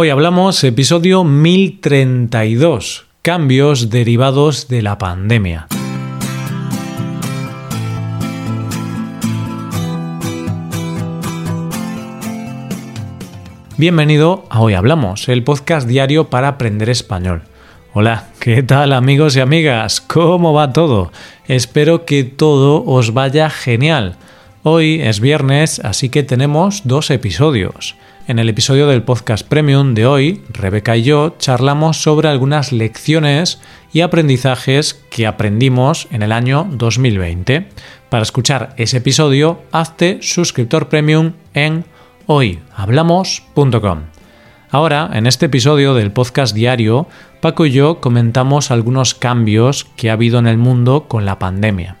Hoy hablamos episodio 1032, cambios derivados de la pandemia. Bienvenido a Hoy Hablamos, el podcast diario para aprender español. Hola, ¿qué tal amigos y amigas? ¿Cómo va todo? Espero que todo os vaya genial. Hoy es viernes, así que tenemos dos episodios. En el episodio del podcast Premium de hoy, Rebeca y yo charlamos sobre algunas lecciones y aprendizajes que aprendimos en el año 2020. Para escuchar ese episodio, hazte suscriptor premium en hoyhablamos.com. Ahora, en este episodio del podcast diario, Paco y yo comentamos algunos cambios que ha habido en el mundo con la pandemia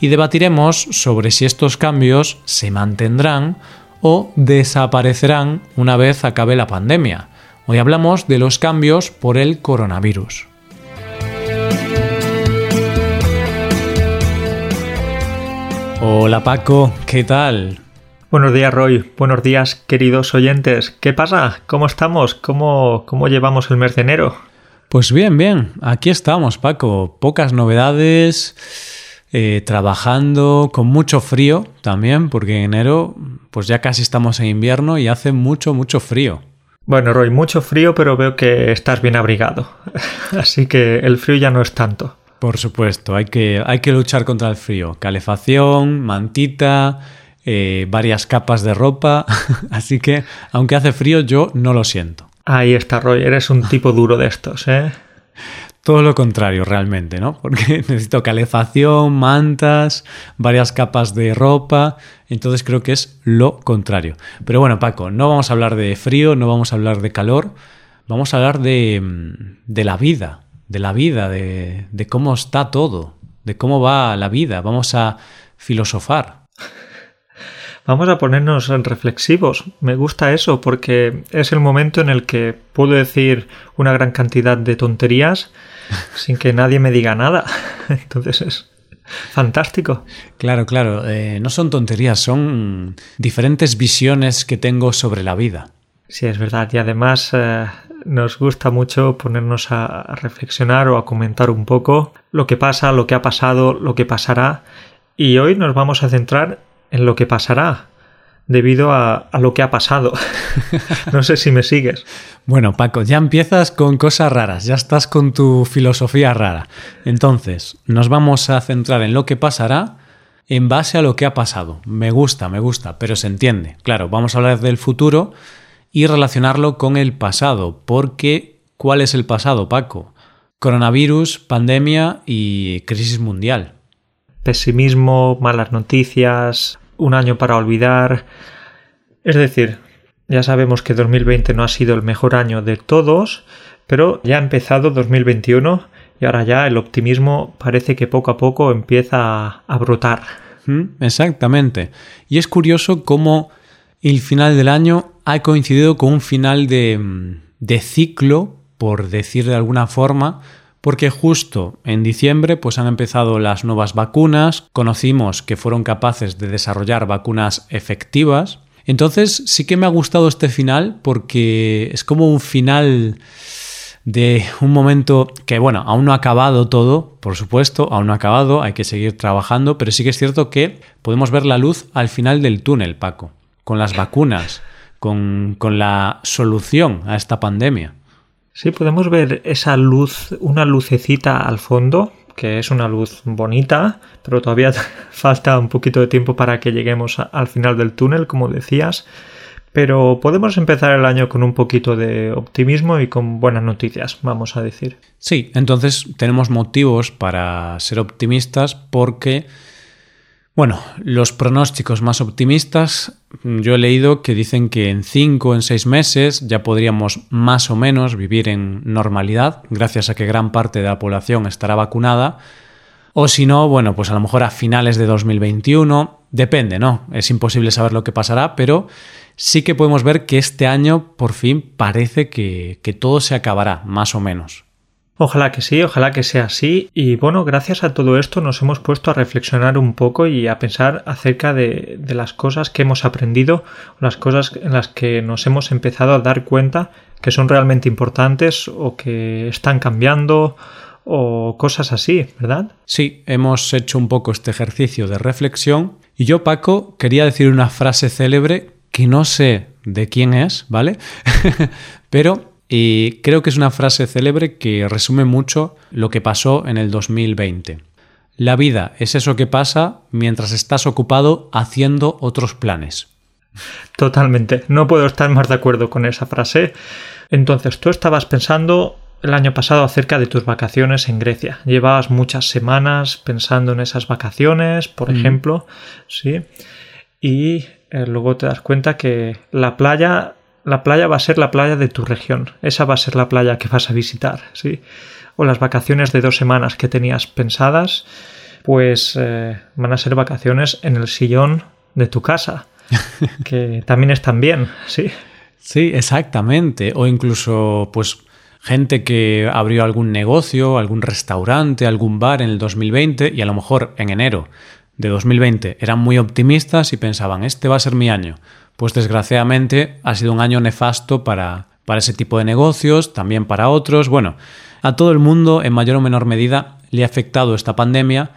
y debatiremos sobre si estos cambios se mantendrán o desaparecerán una vez acabe la pandemia. Hoy hablamos de los cambios por el coronavirus. Hola Paco, ¿qué tal? Buenos días Roy, buenos días queridos oyentes. ¿Qué pasa? ¿Cómo estamos? ¿Cómo, cómo llevamos el mes de enero? Pues bien, bien, aquí estamos Paco, pocas novedades eh, trabajando con mucho frío también, porque en enero pues ya casi estamos en invierno y hace mucho, mucho frío. Bueno, Roy, mucho frío, pero veo que estás bien abrigado. Así que el frío ya no es tanto. Por supuesto, hay que, hay que luchar contra el frío. Calefacción, mantita, eh, varias capas de ropa. Así que, aunque hace frío, yo no lo siento. Ahí está, Roy. Eres un tipo duro de estos, ¿eh? todo lo contrario realmente, ¿no? Porque necesito calefacción, mantas, varias capas de ropa, entonces creo que es lo contrario. Pero bueno, Paco, no vamos a hablar de frío, no vamos a hablar de calor, vamos a hablar de, de la vida, de la vida, de, de cómo está todo, de cómo va la vida, vamos a filosofar. Vamos a ponernos reflexivos. Me gusta eso porque es el momento en el que puedo decir una gran cantidad de tonterías sin que nadie me diga nada. Entonces es fantástico. Claro, claro. Eh, no son tonterías, son diferentes visiones que tengo sobre la vida. Sí, es verdad. Y además eh, nos gusta mucho ponernos a reflexionar o a comentar un poco lo que pasa, lo que ha pasado, lo que pasará. Y hoy nos vamos a centrar en lo que pasará debido a, lo que ha pasado. no sé si me sigues. Bueno, Paco, ya empiezas con cosas raras, ya estás con tu filosofía rara. Entonces, nos vamos a centrar en lo que pasará en base a lo que ha pasado. Me gusta, me gusta, pero se entiende. Claro, vamos a hablar del futuro y relacionarlo con el pasado, porque ¿cuál es el pasado, Paco? Coronavirus, pandemia y crisis mundial. Pesimismo, malas noticias, un año para olvidar. Es decir, ya sabemos que 2020 no ha sido el mejor año de todos, pero ya ha empezado 2021 y ahora ya el optimismo parece que poco a poco empieza a brotar. Mm, exactamente. Y es curioso cómo el final del año ha coincidido con un final de, de ciclo, por decir de alguna forma, porque justo en diciembre pues han empezado las nuevas vacunas, conocimos que fueron capaces de desarrollar vacunas efectivas. Entonces sí que me ha gustado este final porque es como un final de un momento que, bueno, aún no ha acabado todo, por supuesto, aún no ha acabado, hay que seguir trabajando, pero sí que es cierto que podemos ver la luz al final del túnel, Paco, con las vacunas, con, con la solución a esta pandemia. Sí, podemos ver esa luz, una lucecita al fondo, que es una luz bonita, pero todavía falta un poquito de tiempo para que lleguemos al final del túnel, como decías. Pero podemos empezar el año con un poquito de optimismo y con buenas noticias, vamos a decir. Sí, entonces tenemos motivos para ser optimistas porque bueno, los pronósticos más optimistas, yo he leído que dicen que en cinco o en seis meses ya podríamos más o menos vivir en normalidad, gracias a que gran parte de la población estará vacunada. O si no, bueno, pues a lo mejor a finales de 2021, depende, ¿no? Es imposible saber lo que pasará, pero sí que podemos ver que este año por fin parece que, que todo se acabará, más o menos. Ojalá que sí, ojalá que sea así. Y bueno, gracias a todo esto nos hemos puesto a reflexionar un poco y a pensar acerca de, las cosas que hemos aprendido, las cosas en las que nos hemos empezado a dar cuenta que son realmente importantes o que están cambiando o cosas así, ¿verdad? Sí, hemos hecho un poco este ejercicio de reflexión y yo, Paco, quería decir una frase célebre que no sé de quién es, ¿vale? Pero y creo que es una frase célebre que resume mucho lo que pasó en el 2020. La vida es eso que pasa mientras estás ocupado haciendo otros planes. Totalmente, no puedo estar más de acuerdo con esa frase. Entonces, tú estabas pensando el año pasado acerca de tus vacaciones en Grecia. Llevabas muchas semanas pensando en esas vacaciones, por ejemplo, ¿sí? Y eh, luego te das cuenta que la playa, la playa va a ser la playa de tu región. Esa va a ser la playa que vas a visitar, ¿sí? O las vacaciones de dos semanas que tenías pensadas, pues eh, van a ser vacaciones en el sillón de tu casa, que también están bien, ¿sí? Sí, exactamente. O incluso, pues, gente que abrió algún negocio, algún restaurante, algún bar en el 2020 y a lo mejor en enero de 2020 eran muy optimistas y pensaban, este va a ser mi año. Pues desgraciadamente ha sido un año nefasto para, para ese tipo de negocios, también para otros. Bueno, a todo el mundo en mayor o menor medida le ha afectado esta pandemia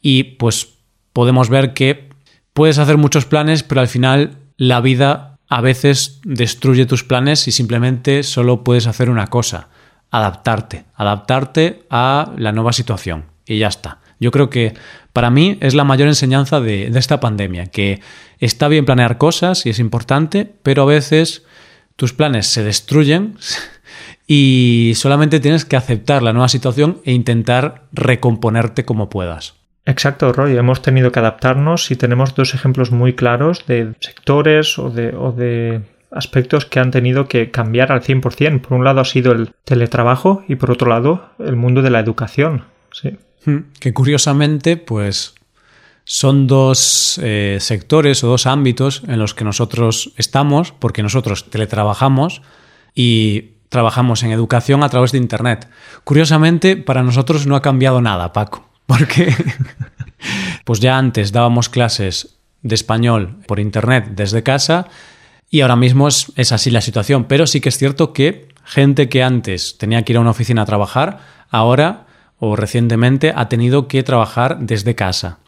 y pues podemos ver que puedes hacer muchos planes, pero al final la vida a veces destruye tus planes y simplemente solo puedes hacer una cosa, adaptarte, adaptarte a la nueva situación y ya está. Yo creo que para mí es la mayor enseñanza de, esta pandemia, que está bien planear cosas y es importante, pero a veces tus planes se destruyen y solamente tienes que aceptar la nueva situación e intentar recomponerte como puedas. Exacto, Roy. Hemos tenido que adaptarnos y tenemos dos ejemplos muy claros de sectores o de, o de aspectos que han tenido que cambiar al 100%. Por un lado ha sido el teletrabajo y por otro lado el mundo de la educación. Sí. Hmm, que curiosamente, pues son dos eh, sectores o dos ámbitos en los que nosotros estamos, porque nosotros teletrabajamos y trabajamos en educación a través de Internet. Curiosamente, para nosotros no ha cambiado nada, Paco. Porque pues ya antes dábamos clases de español por internet desde casa y ahora mismo es, así la situación. Pero sí que es cierto que gente que antes tenía que ir a una oficina a trabajar, ahora o recientemente ha tenido que trabajar desde casa.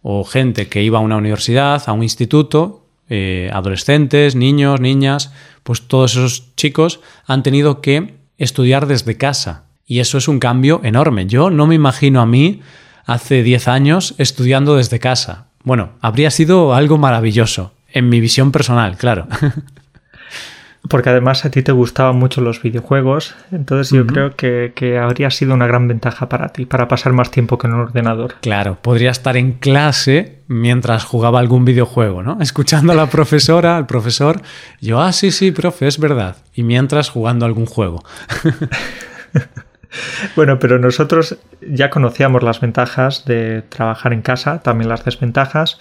O gente que iba a una universidad, a un instituto, eh, adolescentes, niños, niñas, pues todos esos chicos han tenido que estudiar desde casa. Y eso es un cambio enorme. Yo no me imagino a mí hace 10 años estudiando desde casa. Bueno, habría sido algo maravilloso, en mi visión personal, claro. Porque además a ti te gustaban mucho los videojuegos, entonces yo creo que, que, habría sido una gran ventaja para ti, para pasar más tiempo que en un ordenador. Claro, podría estar en clase mientras jugaba algún videojuego, ¿no? Escuchando a la profesora, al profesor, yo, ah, sí, sí, profe, es verdad, y mientras jugando algún juego. Bueno, pero nosotros ya conocíamos las ventajas de trabajar en casa, también las desventajas,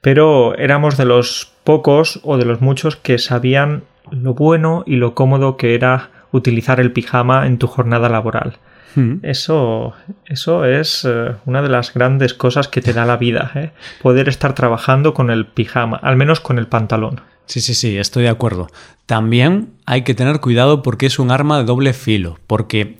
pero éramos de los pocos o de los muchos que sabían lo bueno y lo cómodo que era utilizar el pijama en tu jornada laboral. Hmm. Eso, eso es eh, una de las grandes cosas que te da la vida, ¿eh? poder estar trabajando con el pijama, al menos con el pantalón. Sí, sí, sí, estoy de acuerdo. También hay que tener cuidado porque es un arma de doble filo, porque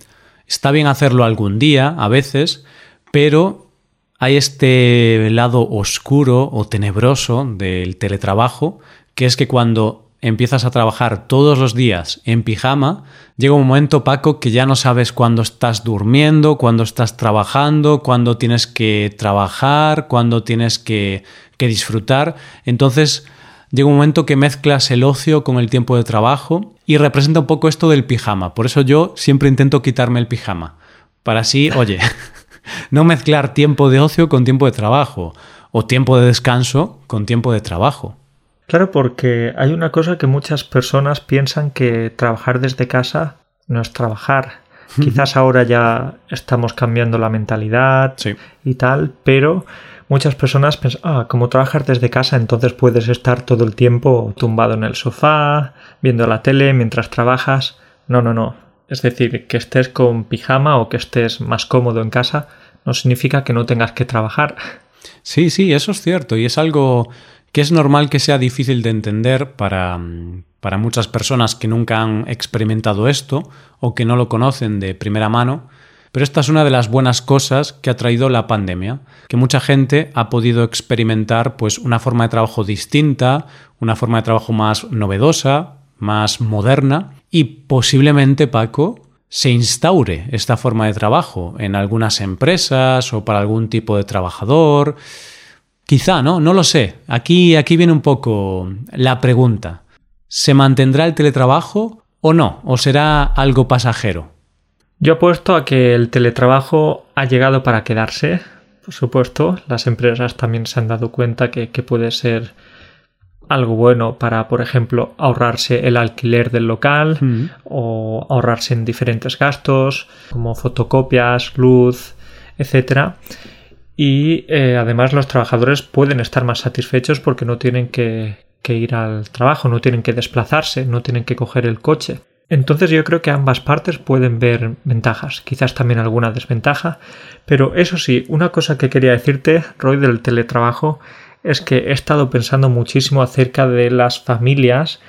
Está bien hacerlo algún día, a veces, pero hay este lado oscuro o tenebroso del teletrabajo, que es que cuando empiezas a trabajar todos los días en pijama, llega un momento, Paco, que ya no sabes cuándo estás durmiendo, cuándo estás trabajando, cuándo tienes que trabajar, cuándo tienes que, que disfrutar. Entonces, llega un momento que mezclas el ocio con el tiempo de trabajo y representa un poco esto del pijama. Por eso yo siempre intento quitarme el pijama. Para así, oye, no mezclar tiempo de ocio con tiempo de trabajo o tiempo de descanso con tiempo de trabajo. Claro, porque hay una cosa que muchas personas piensan que trabajar desde casa no es trabajar. Quizás ahora ya estamos cambiando la mentalidad y tal, pero muchas personas piensan, ah, como trabajar desde casa, entonces puedes estar todo el tiempo tumbado en el sofá, viendo la tele mientras trabajas. No, no, no. Es decir, que estés con pijama o que estés más cómodo en casa no significa que no tengas que trabajar. Sí, sí, eso es cierto y es algo que es normal que sea difícil de entender para, para muchas personas que nunca han experimentado esto o que no lo conocen de primera mano, pero esta es una de las buenas cosas que ha traído la pandemia, que mucha gente ha podido experimentar pues una forma de trabajo distinta, una forma de trabajo más novedosa, más moderna y posiblemente Paco se instaure esta forma de trabajo en algunas empresas o para algún tipo de trabajador. Quizá, ¿no? No lo sé. Aquí, aquí viene un poco la pregunta. ¿Se mantendrá el teletrabajo o no? ¿O será algo pasajero? Yo apuesto a que el teletrabajo ha llegado para quedarse. Por supuesto, las empresas también se han dado cuenta que, que puede ser algo bueno para, por ejemplo, ahorrarse el alquiler del local Mm. o ahorrarse en diferentes gastos como fotocopias, luz, etcétera. Y eh, además los trabajadores pueden estar más satisfechos porque no tienen que, que ir al trabajo, no tienen que desplazarse, no tienen que coger el coche. Entonces yo creo que ambas partes pueden ver ventajas, quizás también alguna desventaja, pero eso sí, una cosa que quería decirte, Roy, del teletrabajo, es que he estado pensando muchísimo acerca de las familias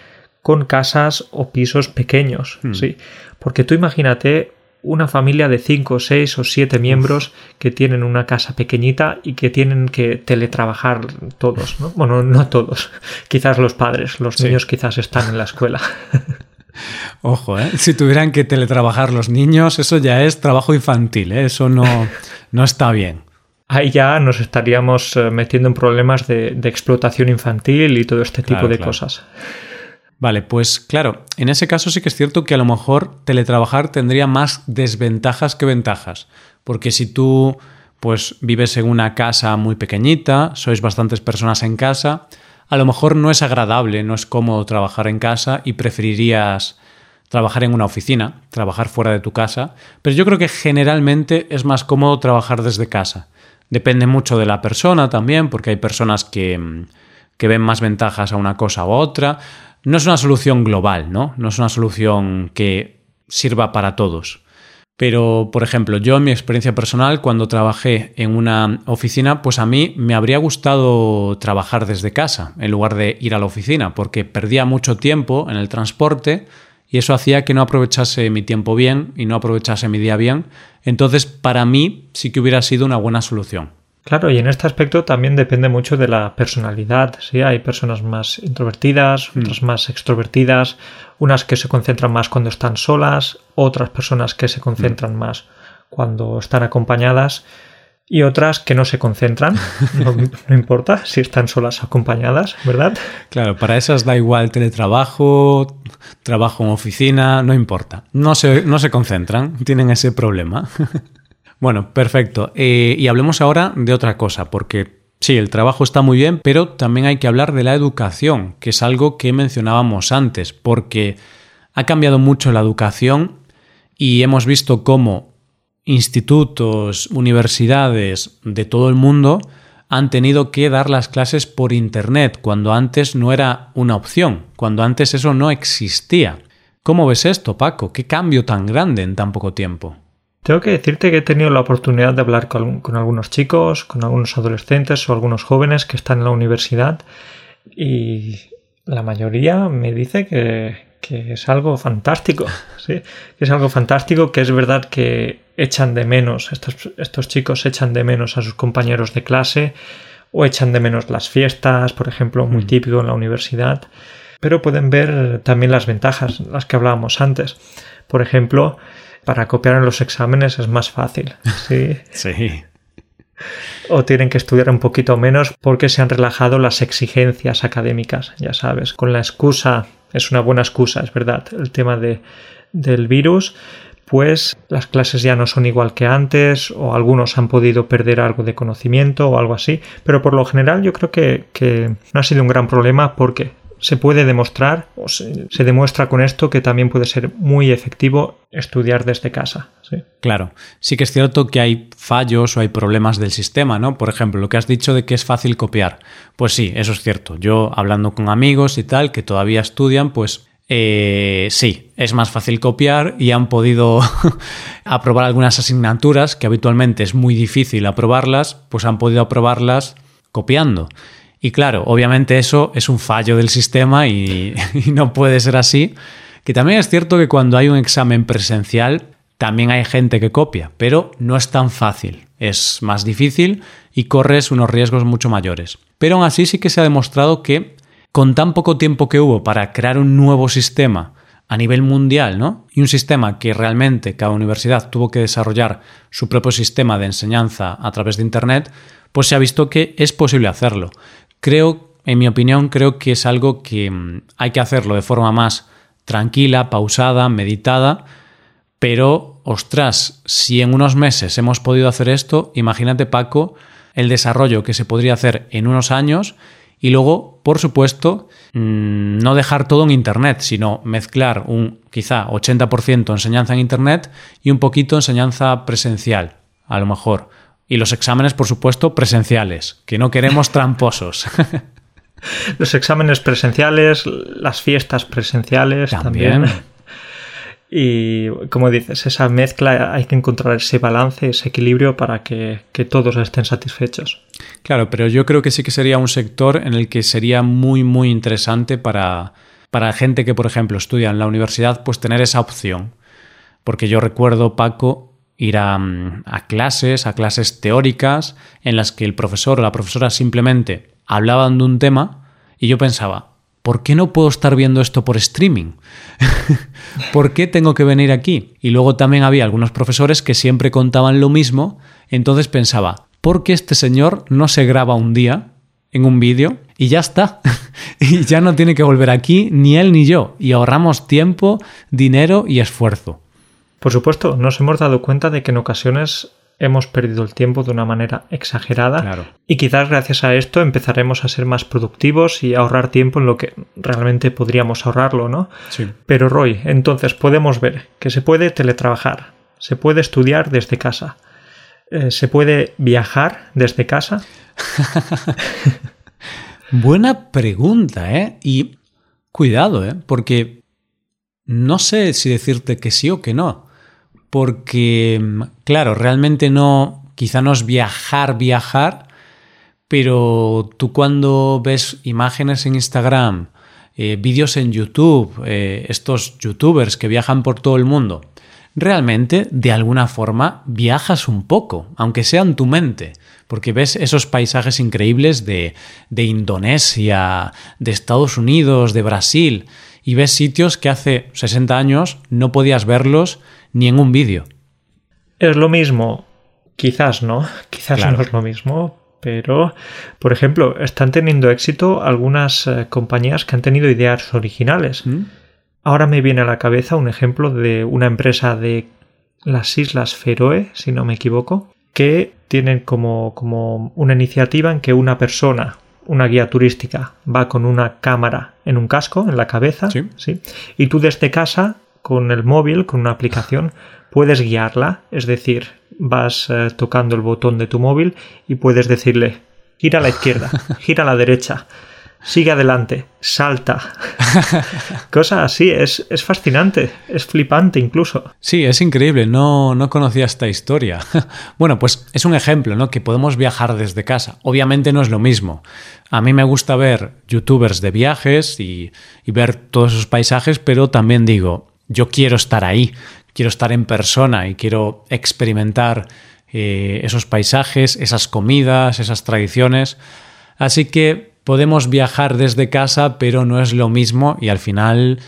con casas o pisos pequeños, Hmm. sí, porque tú imagínate una familia de 5, 6 o 7 miembros que tienen una casa pequeñita y que tienen que teletrabajar todos, ¿no? Bueno, no todos, quizás los padres, los Sí. niños quizás están en la escuela. Ojo, ¿eh? Si tuvieran que teletrabajar los niños, eso ya es trabajo infantil, ¿eh? Eso no, no está bien. Ahí ya nos estaríamos eh, metiendo en problemas de, de explotación infantil y todo este Claro, tipo de claro. cosas. Vale, pues claro, en ese caso sí que es cierto que a lo mejor teletrabajar tendría más desventajas que ventajas. Porque si tú pues vives en una casa muy pequeñita, sois bastantes personas en casa, a lo mejor no es agradable, no es cómodo trabajar en casa y preferirías trabajar en una oficina, trabajar fuera de tu casa, pero yo creo que generalmente es más cómodo trabajar desde casa. Depende mucho de la persona también, porque hay personas que, mm, que ven más ventajas a una cosa u otra. No es una solución global, ¿no? No es una solución que sirva para todos. Pero, por ejemplo, yo en mi experiencia personal, cuando trabajé en una oficina, pues a mí me habría gustado trabajar desde casa en lugar de ir a la oficina, porque perdía mucho tiempo en el transporte y eso hacía que no aprovechase mi tiempo bien y no aprovechase mi día bien. Entonces, para mí sí que hubiera sido una buena solución. Claro, y en este aspecto también depende mucho de la personalidad. ¿sí? Hay personas más introvertidas, otras más extrovertidas, unas que se concentran más cuando están solas, otras personas que se concentran más cuando están acompañadas y otras que no se concentran. No, no importa si están solas o acompañadas, ¿verdad? Claro, para esas da igual teletrabajo, trabajo en oficina, no importa. No se, no se concentran, tienen ese problema. bueno, perfecto. Eh, y hablemos ahora de otra cosa, porque sí, el trabajo está muy bien, pero también hay que hablar de la educación, que es algo que mencionábamos antes, porque ha cambiado mucho la educación y hemos visto cómo institutos, universidades de todo el mundo han tenido que dar las clases por Internet, cuando antes no era una opción, cuando antes eso no existía. ¿Cómo ves esto, Paco? ¿Qué cambio tan grande en tan poco tiempo? Tengo que decirte que he tenido la oportunidad de hablar con, con, algunos chicos, con algunos adolescentes o algunos jóvenes que están en la universidad y la mayoría me dice que, que es algo fantástico, ¿sí? que es algo fantástico, que es verdad que echan de menos, estos, estos chicos echan de menos a sus compañeros de clase o echan de menos las fiestas, por ejemplo, muy típico en la universidad, pero pueden ver también las ventajas, las que hablábamos antes. Por ejemplo, para copiar en los exámenes es más fácil. Sí. sí. O tienen que estudiar un poquito menos porque se han relajado las exigencias académicas, ya sabes. Con la excusa, es una buena excusa, es verdad, el tema de, del virus, pues las clases ya no son igual que antes o algunos han podido perder algo de conocimiento o algo así, pero por lo general yo creo que, que no ha sido un gran problema porque se puede demostrar o se, se, demuestra con esto que también puede ser muy efectivo estudiar desde casa. Claro, sí que es cierto que hay fallos o hay problemas del sistema, ¿no? Por ejemplo, lo que has dicho de que es fácil copiar. Pues sí, eso es cierto. Yo hablando con amigos y tal que todavía estudian, pues eh, sí, es más fácil copiar y han podido aprobar algunas asignaturas que habitualmente es muy difícil aprobarlas, pues han podido aprobarlas copiando. Y claro, obviamente eso es un fallo del sistema y, no puede ser así. Que también es cierto que cuando hay un examen presencial, también hay gente que copia, pero no es tan fácil. Es más difícil y corres unos riesgos mucho mayores. Pero aún así sí que se ha demostrado que con tan poco tiempo que hubo para crear un nuevo sistema a nivel mundial, ¿no? Y un sistema que realmente cada universidad tuvo que desarrollar su propio sistema de enseñanza a través de Internet, pues se ha visto que es posible hacerlo. Creo, en mi opinión, creo que es algo que mm, hay que hacerlo de forma más tranquila, pausada, meditada, pero, ostras, si en unos meses hemos podido hacer esto, imagínate, Paco, el desarrollo que se podría hacer en unos años y luego, por supuesto, mm, no dejar todo en Internet, sino mezclar un quizá 80% enseñanza en Internet y un poquito enseñanza presencial, a lo mejor. Y los exámenes, por supuesto, presenciales, que no queremos tramposos. los exámenes presenciales, las fiestas presenciales también. Y como dices, esa mezcla hay que encontrar ese balance, ese equilibrio para que, todos estén satisfechos. Claro, pero yo creo que sí que sería un sector en el que sería muy, muy interesante para, para gente que, por ejemplo, estudia en la universidad, pues tener esa opción. Porque yo recuerdo, Paco, ir a, a clases, a clases teóricas, en las que el profesor o la profesora simplemente hablaban de un tema y yo pensaba, ¿por qué no puedo estar viendo esto por streaming? ¿Por qué tengo que venir aquí? Y luego también había algunos profesores que siempre contaban lo mismo, entonces pensaba, ¿por qué este señor no se graba un día en un vídeo y ya está? y ya no tiene que volver aquí ni él ni yo, y ahorramos tiempo, dinero y esfuerzo. Por supuesto, nos hemos dado cuenta de que en ocasiones hemos perdido el tiempo de una manera exagerada y quizás gracias a esto empezaremos a ser más productivos y a ahorrar tiempo en lo que realmente podríamos ahorrarlo, ¿no? Sí. Pero Roy, entonces podemos ver que se puede teletrabajar, se puede estudiar desde casa, eh, se puede viajar desde casa. Buena pregunta, ¿eh? Y cuidado, ¿eh? Porque no sé si decirte que sí o que no porque, claro, realmente no, quizá no es viajar, viajar, pero tú cuando ves imágenes en Instagram, eh, vídeos en YouTube, eh, estos youtubers que viajan por todo el mundo, realmente de alguna forma viajas un poco, aunque sea en tu mente, porque ves esos paisajes increíbles de, de Indonesia, de Estados Unidos, de Brasil, y ves sitios que hace 60 años no podías verlos ni en un vídeo. Es lo mismo, quizás no, quizás no es lo mismo, pero, por ejemplo, están teniendo éxito algunas eh, compañías que han tenido ideas originales. ¿Mm? Ahora me viene a la cabeza un ejemplo de una empresa de las Islas Feroe, si no me equivoco, que tienen como, como una iniciativa en que una persona, una guía turística, va con una cámara en un casco, en la cabeza, ¿sí? y tú desde casa con el móvil, con una aplicación, puedes guiarla, es decir, vas eh, tocando el botón de tu móvil y puedes decirle gira a la izquierda, gira a la derecha, sigue adelante, salta. Cosa así, es, es, fascinante, es flipante incluso. Sí, es increíble, no, no conocía esta historia. bueno, pues es un ejemplo, ¿no? Que podemos viajar desde casa. Obviamente no es lo mismo. A mí me gusta ver youtubers de viajes y, y ver todos esos paisajes, pero también digo, yo quiero estar ahí, quiero estar en persona y quiero experimentar eh, esos paisajes, esas comidas, esas tradiciones. Así que podemos viajar desde casa, pero no es lo mismo y al final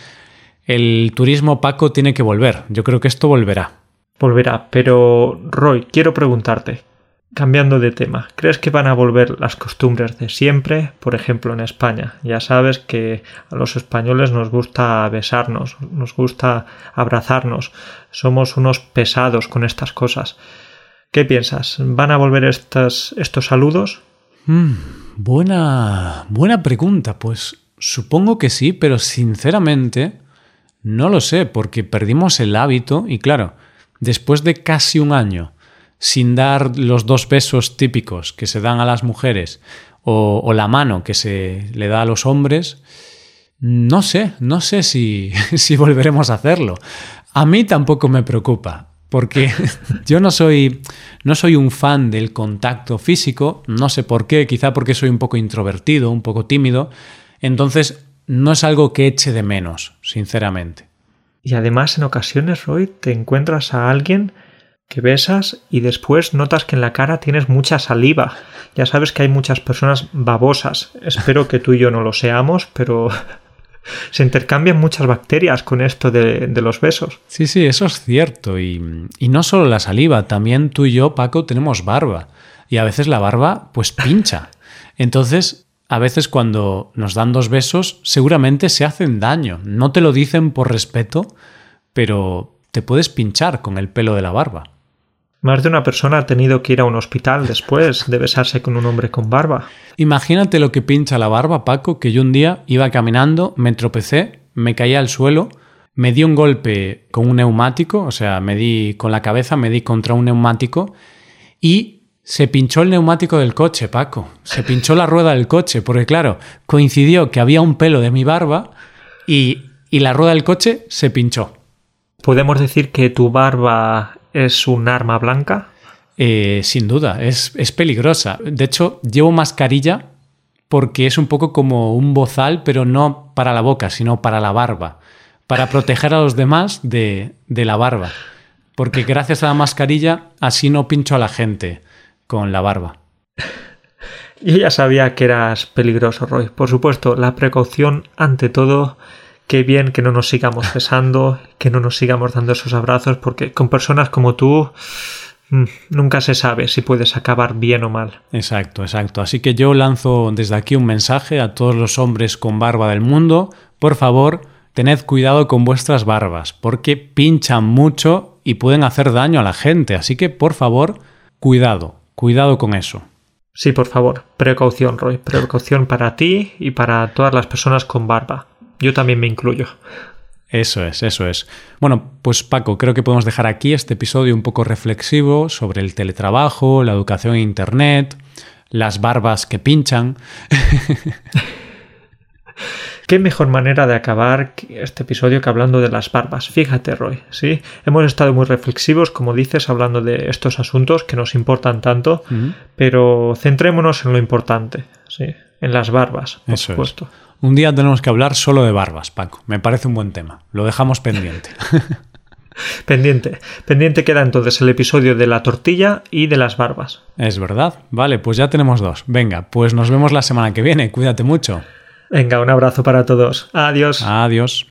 el turismo Paco tiene que volver. Yo creo que esto volverá. Volverá, pero Roy, quiero preguntarte, Cambiando de tema, ¿crees que van a volver las costumbres de siempre? Por ejemplo, en España. Ya sabes que a los españoles nos gusta besarnos, nos gusta abrazarnos. Somos unos pesados con estas cosas. ¿Qué piensas? ¿Van a volver estas, estos saludos? Mm, buena, buena pregunta. Pues supongo que sí, pero sinceramente no lo sé, porque perdimos el hábito y claro, después de casi un año sin dar los dos besos típicos que se dan a las mujeres o, la mano que se le da a los hombres, no sé, no sé si, si volveremos a hacerlo. A mí tampoco me preocupa. porque yo no soy, no soy un fan del contacto físico, no sé por qué, quizá porque soy un poco introvertido, un poco tímido, entonces no es algo que eche de menos, sinceramente. Y además en ocasiones, Roy, te encuentras a alguien que besas y después notas que en la cara tienes mucha saliva. Ya sabes que hay muchas personas babosas. Espero que tú y yo no lo seamos, pero se intercambian muchas bacterias con esto de, los besos. Sí, sí, eso es cierto. Y, y, no solo la saliva, también tú y yo, Paco, tenemos barba. Y a veces la barba, pues pincha. Entonces, a veces cuando nos dan dos besos, seguramente se hacen daño. No te lo dicen por respeto, pero te puedes pinchar con el pelo de la barba. Más de una persona ha tenido que ir a un hospital después de besarse con un hombre con barba. Imagínate lo que pincha la barba, Paco, que yo un día iba caminando, me tropecé, me caí al suelo, me di un golpe con un neumático, o sea, me di con la cabeza, me di contra un neumático y se pinchó el neumático del coche, Paco. Se pinchó la rueda del coche, porque claro, coincidió que había un pelo de mi barba y, y la rueda del coche se pinchó. ¿Podemos decir que tu barba es un arma blanca? Eh, sin duda, es, es, peligrosa. De hecho, llevo mascarilla porque es un poco como un bozal, pero no para la boca, sino para la barba, para proteger a los demás de, de la barba. Porque gracias a la mascarilla así no pincho a la gente con la barba. Yo ya sabía que eras peligroso, Roy. Por supuesto, la precaución ante todo qué bien que no nos sigamos besando, que no nos sigamos dando esos abrazos, porque con personas como tú mm, nunca se sabe si puedes acabar bien o mal. Exacto, exacto. Así que yo lanzo desde aquí un mensaje a todos los hombres con barba del mundo. Por favor, tened cuidado con vuestras barbas, porque pinchan mucho y pueden hacer daño a la gente. Así que, por favor, cuidado, cuidado con eso. Sí, por favor, precaución, Roy. Precaución para ti y para todas las personas con barba. Yo también me incluyo. Eso es, eso es. Bueno, pues Paco, creo que podemos dejar aquí este episodio un poco reflexivo sobre el teletrabajo, la educación en Internet, las barbas que pinchan. Qué mejor manera de acabar este episodio que hablando de las barbas. Fíjate, Roy, ¿sí? Hemos estado muy reflexivos, como dices, hablando de estos asuntos que nos importan tanto, pero centrémonos en lo importante, ¿sí? En las barbas, por supuesto. Un día tenemos que hablar solo de barbas, Paco. Me parece un buen tema. Lo dejamos pendiente. pendiente. Pendiente queda entonces el episodio de la tortilla y de las barbas. Es verdad. Vale, pues ya tenemos dos. Venga, pues nos vemos la semana que viene. Cuídate mucho. Venga, un abrazo para todos. Adiós. Adiós.